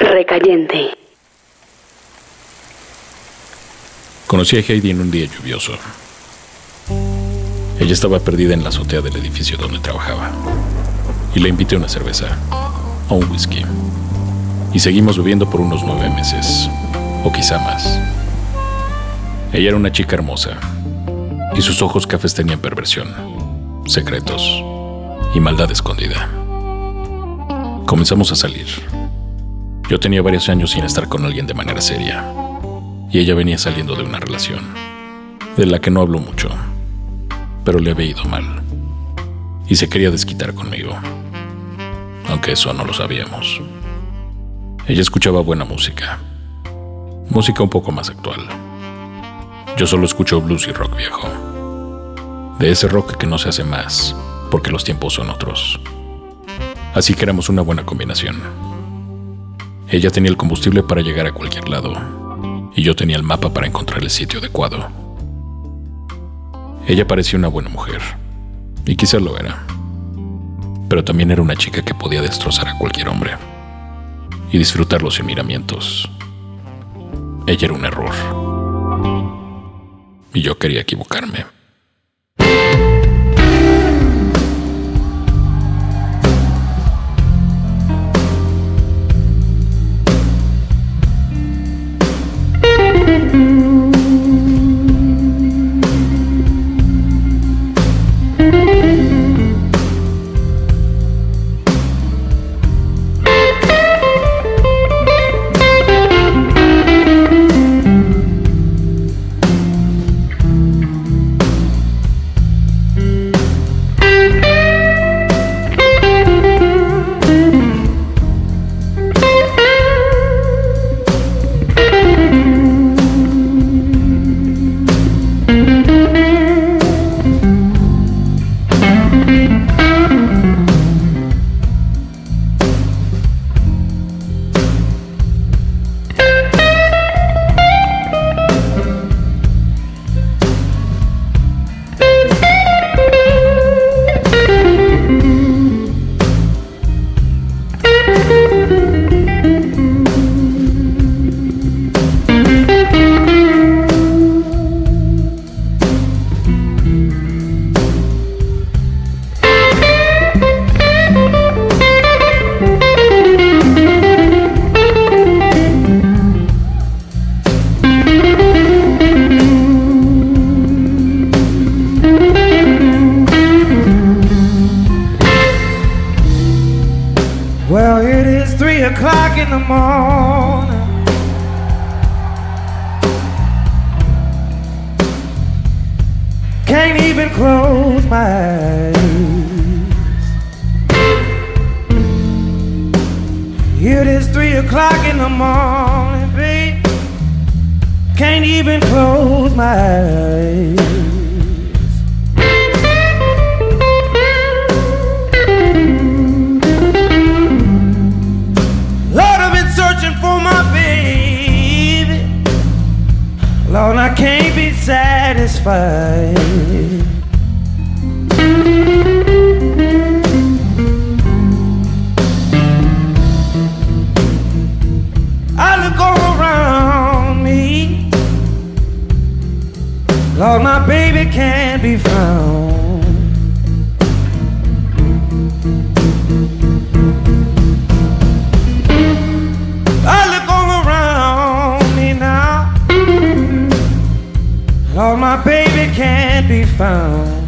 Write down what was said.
Recayente. Conocí a Heidi en un día lluvioso. Ella estaba perdida en la azotea del edificio donde trabajaba. Y le invité una cerveza, o un whisky. Y seguimos bebiendo por unos nueve meses, o quizá más. Ella era una chica hermosa, y sus ojos cafés tenían perversión, secretos y maldad escondida. Comenzamos a salir. Yo tenía varios años sin estar con alguien de manera seria, y ella venía saliendo de una relación, de la que no hablo mucho, pero le había ido mal, y se quería desquitar conmigo, aunque eso no lo sabíamos. Ella escuchaba buena música, música un poco más actual. Yo solo escucho blues y rock viejo, de ese rock que no se hace más, porque los tiempos son otros. Así que éramos una buena combinación. Ella tenía el combustible para llegar a cualquier lado, y yo tenía el mapa para encontrar el sitio adecuado. Ella parecía una buena mujer, y quizá lo era, pero también era una chica que podía destrozar a cualquier hombre y disfrutar los miramientos. Ella era un error, y yo quería equivocarme. O'clock in the morning. Can't even close my eyes. Here it is three o'clock in the morning, babe. Can't even close my eyes. Satisfied. I look all around me. Lord, my baby can't be found. Found.